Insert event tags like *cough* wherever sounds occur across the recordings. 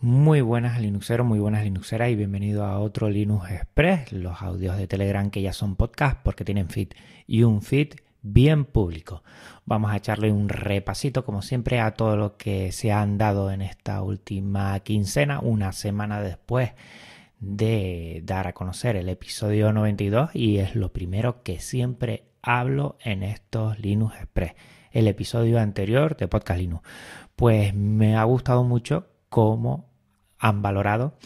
Muy buenas Linuxeros, muy buenas Linuxeras y bienvenido a otro Linux Express, los audios de Telegram que ya son podcast porque tienen feed y un feed bien público. Vamos a echarle un repasito como siempre a todo lo que se han dado en esta última quincena, una semana después de dar a conocer el episodio 92 y es lo primero que siempre hablo en estos Linux Express, el episodio anterior de Podcast Linux. Pues me ha gustado mucho cómo han valorado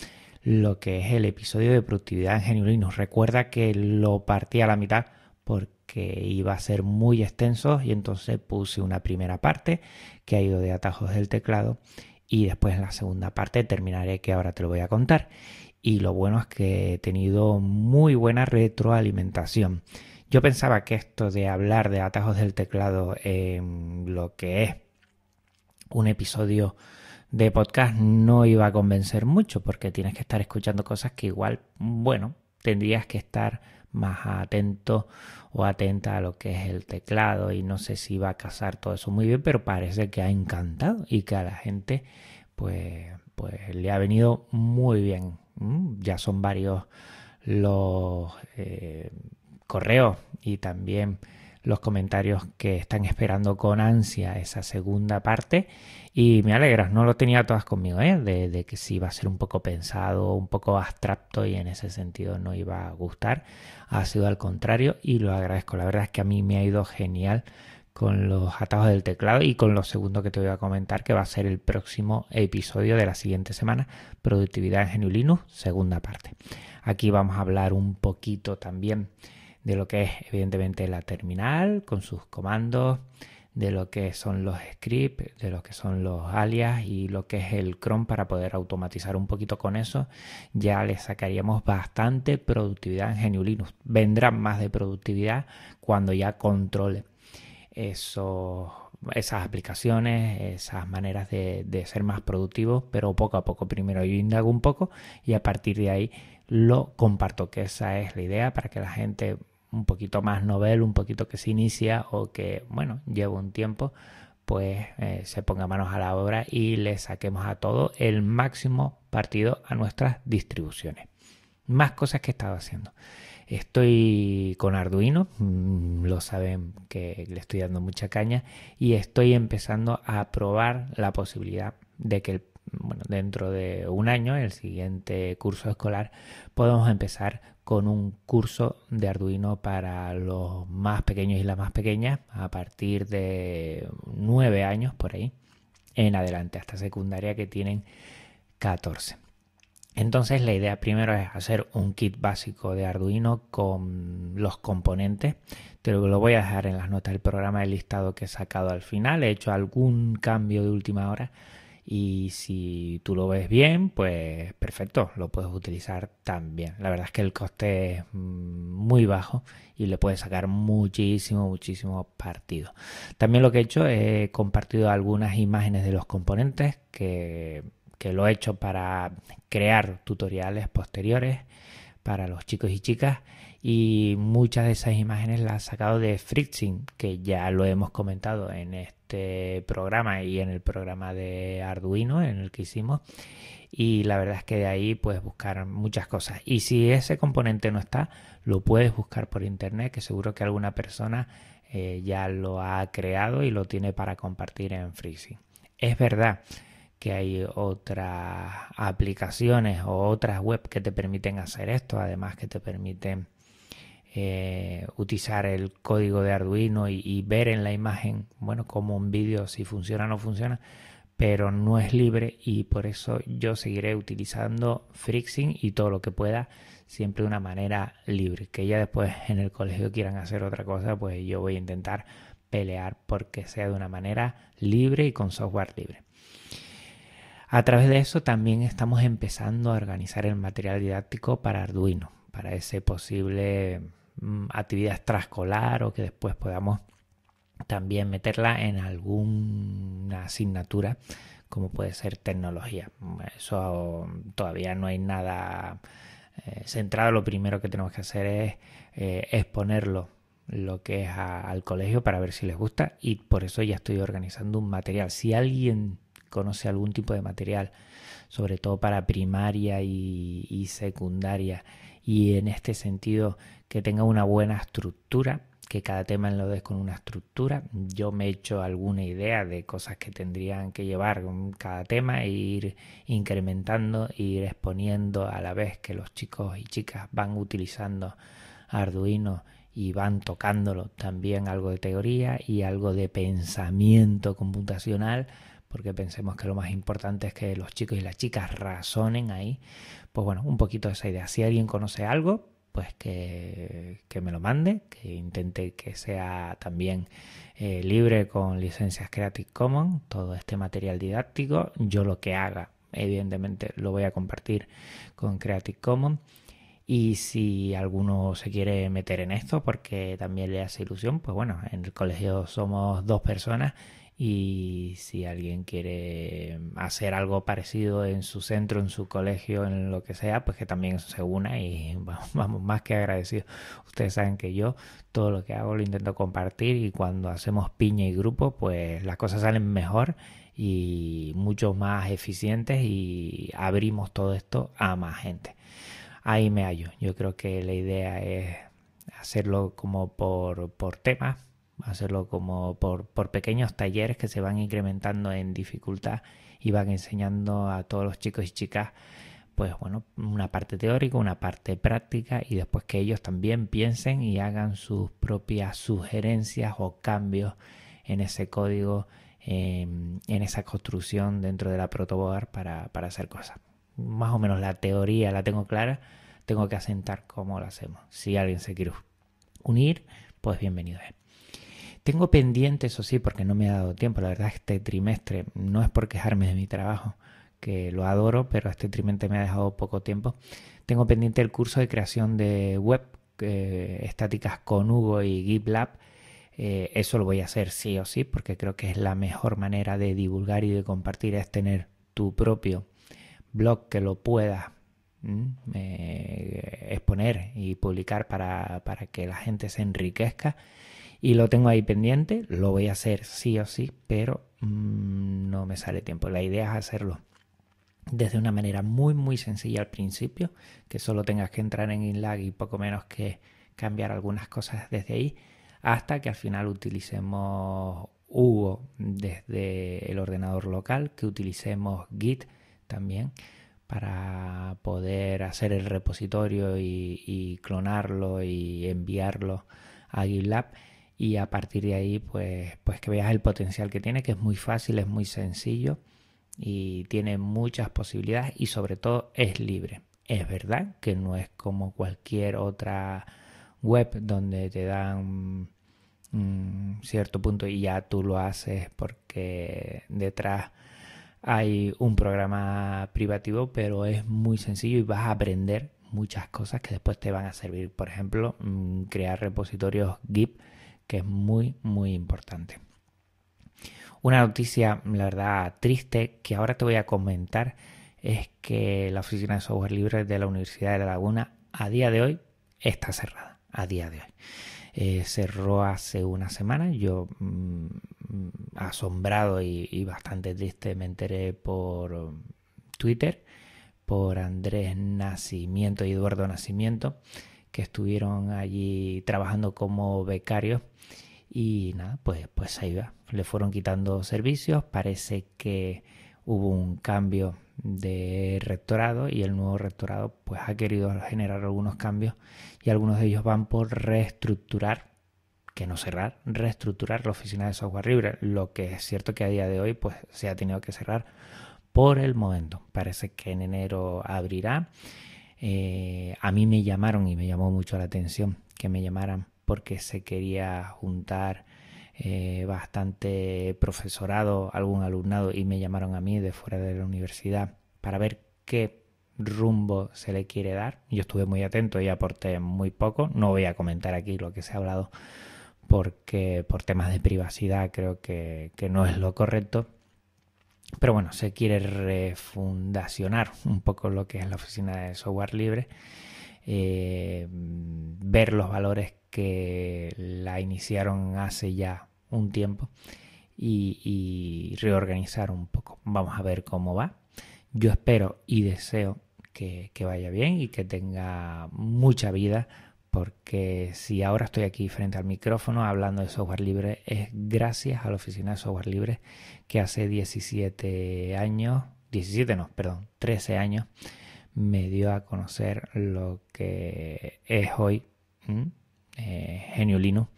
lo que es el episodio de productividad en GNU Linux. Recuerda que lo partí a la mitad porque iba a ser muy extenso y entonces puse una primera parte que ha ido de atajos del teclado y después en la segunda parte terminaré que ahora te lo voy a contar. Y lo bueno es que he tenido muy buena retroalimentación. Yo pensaba que esto de hablar de atajos del teclado en lo que es un episodio de podcast no iba a convencer mucho porque tienes que estar escuchando cosas que igual, bueno, tendrías que estar más atento o atenta a lo que es el teclado y no sé si va a casar todo eso muy bien, pero parece que ha encantado y que a la gente pues, pues le ha venido muy bien. Ya son varios los eh, correos y también los comentarios que están esperando con ansia esa segunda parte y me alegra, no lo tenía todas conmigo, ¿eh? de, que sí iba a ser un poco pensado, un poco abstracto y en ese sentido no iba a gustar, ha sido al contrario y lo agradezco, la verdad es que a mí me ha ido genial con los atajos del teclado y con lo segundo que te voy a comentar que va a ser el próximo episodio de la siguiente semana, productividad en GNU Linux, segunda parte. Aquí vamos a hablar un poquito también de lo que es evidentemente la terminal con sus comandos, de lo que son los scripts, de lo que son los alias y lo que es el Chrome para poder automatizar un poquito con eso, ya le sacaríamos bastante productividad en GNU Linux. Vendrá más de productividad cuando ya controle esas aplicaciones, esas maneras de, de ser más productivos, pero poco a poco. Primero yo indago un poco y a partir de ahí lo comparto, que esa es la idea para que la gente un poquito más novel, un poquito que se inicia o que, bueno, lleva un tiempo, pues eh, se ponga manos a la obra y le saquemos a todo el máximo partido a nuestras distribuciones. Más cosas que he estado haciendo. Estoy con Arduino, mm, lo saben que le estoy dando mucha caña y estoy empezando a probar la posibilidad de que bueno, dentro de un año, el siguiente curso escolar, podemos empezar con un curso de Arduino para los más pequeños y las más pequeñas a partir de nueve años por ahí en adelante hasta secundaria que tienen 14. Entonces la idea primero es hacer un kit básico de Arduino con los componentes. Te lo voy a dejar en las notas del programa el listado que he sacado al final. He hecho algún cambio de última hora y si tú lo ves bien, pues perfecto, lo puedes utilizar también. La verdad es que el coste es mm, muy bajo y le puedes sacar muchísimo, muchísimo partido. También lo que he hecho, he compartido algunas imágenes de los componentes que, que lo he hecho para crear tutoriales posteriores para los chicos y chicas y muchas de esas imágenes las he sacado de Fritzing, que ya lo hemos comentado en este programa y en el programa de Arduino en el que hicimos. Y la verdad es que de ahí puedes buscar muchas cosas. Y si ese componente no está lo puedes buscar por internet que seguro que alguna persona eh, ya lo ha creado y lo tiene para compartir en Freezing es verdad que hay otras aplicaciones o otras web que te permiten hacer esto, además que te permiten eh, utilizar el código de Arduino y, ver en la imagen, bueno, como un vídeo si funciona o no funciona, pero no es libre y por eso yo seguiré utilizando Frixing y todo lo que pueda siempre de una manera libre. Que ya después en el colegio quieran hacer otra cosa, pues yo voy a intentar pelear porque sea de una manera libre y con software libre. A través de eso también estamos empezando a organizar el material didáctico para Arduino, para ese posible actividad extraescolar o que después podamos también meterla en alguna asignatura como puede ser tecnología. Eso todavía no hay nada eh, centrado. Lo primero que tenemos que hacer es eh, exponerlo lo que es al colegio para ver si les gusta y por eso ya estoy organizando un material. Si alguien conoce algún tipo de material sobre todo para primaria y, secundaria. Y en este sentido, que tenga una buena estructura, que cada tema lo des con una estructura. Yo me he hecho alguna idea de cosas que tendrían que llevar cada tema e ir incrementando, e ir exponiendo a la vez que los chicos y chicas van utilizando Arduino y van tocándolo también algo de teoría y algo de pensamiento computacional porque pensemos que lo más importante es que los chicos y las chicas razonen ahí. Pues bueno, un poquito de esa idea. Si alguien conoce algo, pues que, me lo mande, que intente que sea también eh, libre con licencias Creative Commons, todo este material didáctico. Yo lo que haga, evidentemente, lo voy a compartir con Creative Commons. Y si alguno se quiere meter en esto porque también le hace ilusión, pues bueno, en el colegio somos dos personas y si alguien quiere hacer algo parecido en su centro, en su colegio, en lo que sea, pues que también se una y *laughs* vamos más que agradecidos. Ustedes saben que yo todo lo que hago lo intento compartir y cuando hacemos piña y grupo, pues las cosas salen mejor y mucho más eficientes y abrimos todo esto a más gente. Ahí me hallo. Yo creo que la idea es hacerlo como por, por temas hacerlo como por, pequeños talleres que se van incrementando en dificultad y van enseñando a todos los chicos y chicas pues bueno, una parte teórica, una parte práctica y después que ellos también piensen y hagan sus propias sugerencias o cambios en ese código, em, en esa construcción dentro de la protoboard para, para hacer cosas. Más o menos la teoría la tengo clara, tengo que asentar cómo lo hacemos. Si alguien se quiere unir, pues bienvenido es. Tengo pendiente, eso sí, porque no me ha dado tiempo. La verdad, este trimestre no es por quejarme de mi trabajo, que lo adoro, pero este trimestre me ha dejado poco tiempo. Tengo pendiente el curso de creación de web eh, estáticas con Hugo y GitLab. Eh, eso lo voy a hacer sí o sí, porque creo que es la mejor manera de divulgar y de compartir, es tener tu propio blog que lo puedas eh, exponer y publicar para, para que la gente se enriquezca y lo tengo ahí pendiente, lo voy a hacer sí o sí, pero mm, no me sale tiempo. La idea es hacerlo desde una manera muy muy sencilla al principio, que solo tengas que entrar en InLag y poco menos que cambiar algunas cosas desde ahí, hasta que al final utilicemos Hugo desde el ordenador local, que utilicemos Git también para poder hacer el repositorio y, y clonarlo y enviarlo a GitLab y a partir de ahí pues, pues que veas el potencial que tiene, que es muy fácil, es muy sencillo y tiene muchas posibilidades y sobre todo es libre. Es verdad que no es como cualquier otra web donde te dan un cierto punto y ya tú lo haces porque detrás hay un programa privativo, pero es muy sencillo y vas a aprender muchas cosas que después te van a servir. Por ejemplo, mm, crear repositorios Git que es muy, muy importante. Una noticia, la verdad, triste que ahora te voy a comentar es que la oficina de software libre de la Universidad de La Laguna a día de hoy está cerrada. A día de hoy. Eh, cerró hace una semana. Yo mm, asombrado y, y, bastante triste me enteré por Twitter, por Andrés Nacimiento y Eduardo Nacimiento, que estuvieron allí trabajando como becarios y nada, pues, pues ahí va. Le fueron quitando servicios. Parece que hubo un cambio de rectorado y el nuevo rectorado pues ha querido generar algunos cambios y algunos de ellos van por reestructurar que no cerrar, reestructurar la oficina de software libre, lo que es cierto que a día de hoy pues se ha tenido que cerrar por el momento. Parece que en enero abrirá. Eh, a mí me llamaron y me llamó mucho la atención que me llamaran porque se quería juntar eh, bastante profesorado, algún alumnado y me llamaron a mí de fuera de la universidad para ver qué rumbo se le quiere dar. Yo estuve muy atento y aporté muy poco. No voy a comentar aquí lo que se ha hablado porque por temas de privacidad creo que, que no es lo correcto. Pero bueno, se quiere refundacionar un poco lo que es la oficina de software libre eh, ver los valores que la iniciaron hace ya un tiempo y, reorganizar un poco. Vamos a ver cómo va. Yo espero y deseo que, que vaya bien y que tenga mucha vida porque si ahora estoy aquí frente al micrófono hablando de software libre es gracias a la oficina de software libre que hace 17 años, 17 no, perdón, 13 años me dio a conocer lo que es hoy eh, Genio Linux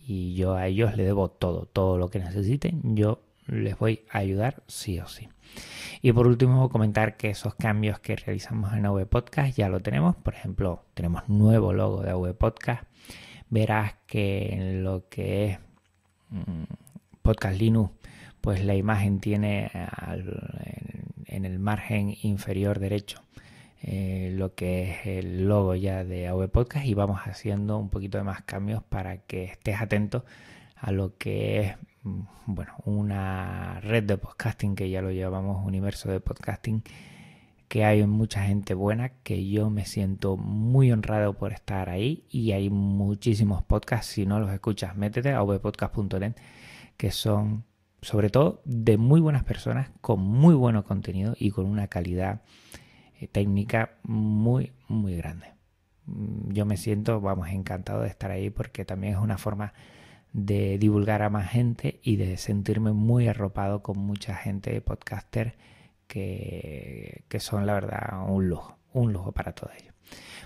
y yo a ellos le debo todo, todo lo que necesiten, yo les voy a ayudar sí o sí. Y por último, comentar que esos cambios que realizamos en AV Podcast ya lo tenemos. Por ejemplo, tenemos nuevo logo de AV Podcast. Verás que en lo que es mm, Podcast Linux, pues la imagen tiene en, el margen inferior derecho eh, lo que es el logo ya de AV Podcast y vamos haciendo un poquito de más cambios para que estés atento a lo que es bueno, una red de podcasting que ya lo llamamos universo de podcasting que hay mucha gente buena que yo me siento muy honrado por estar ahí y hay muchísimos podcasts. Si no los escuchas métete a vpodcast.net que son sobre todo de muy buenas personas con muy buen contenido y con una calidad eh, técnica muy muy grande. Mm, yo me siento vamos encantado de estar ahí porque también es una forma de divulgar a más gente y de sentirme muy arropado con mucha gente podcaster que, que son la verdad un lujo, un lujo para todos ellos.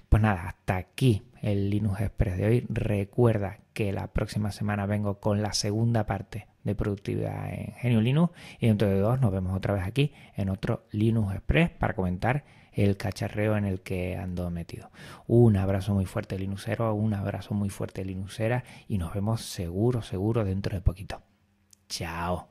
Pues nada, hasta aquí el Linux Express de hoy. Recuerda que la próxima semana vengo con la segunda parte de productividad en Genio Linux y dentro de dos nos vemos otra vez aquí en otro Linux Express para comentar el cacharreo en el que ando metido. Un abrazo muy fuerte Linuxero, un abrazo muy fuerte Linuxera y nos vemos seguro, seguro dentro de poquito. Chao.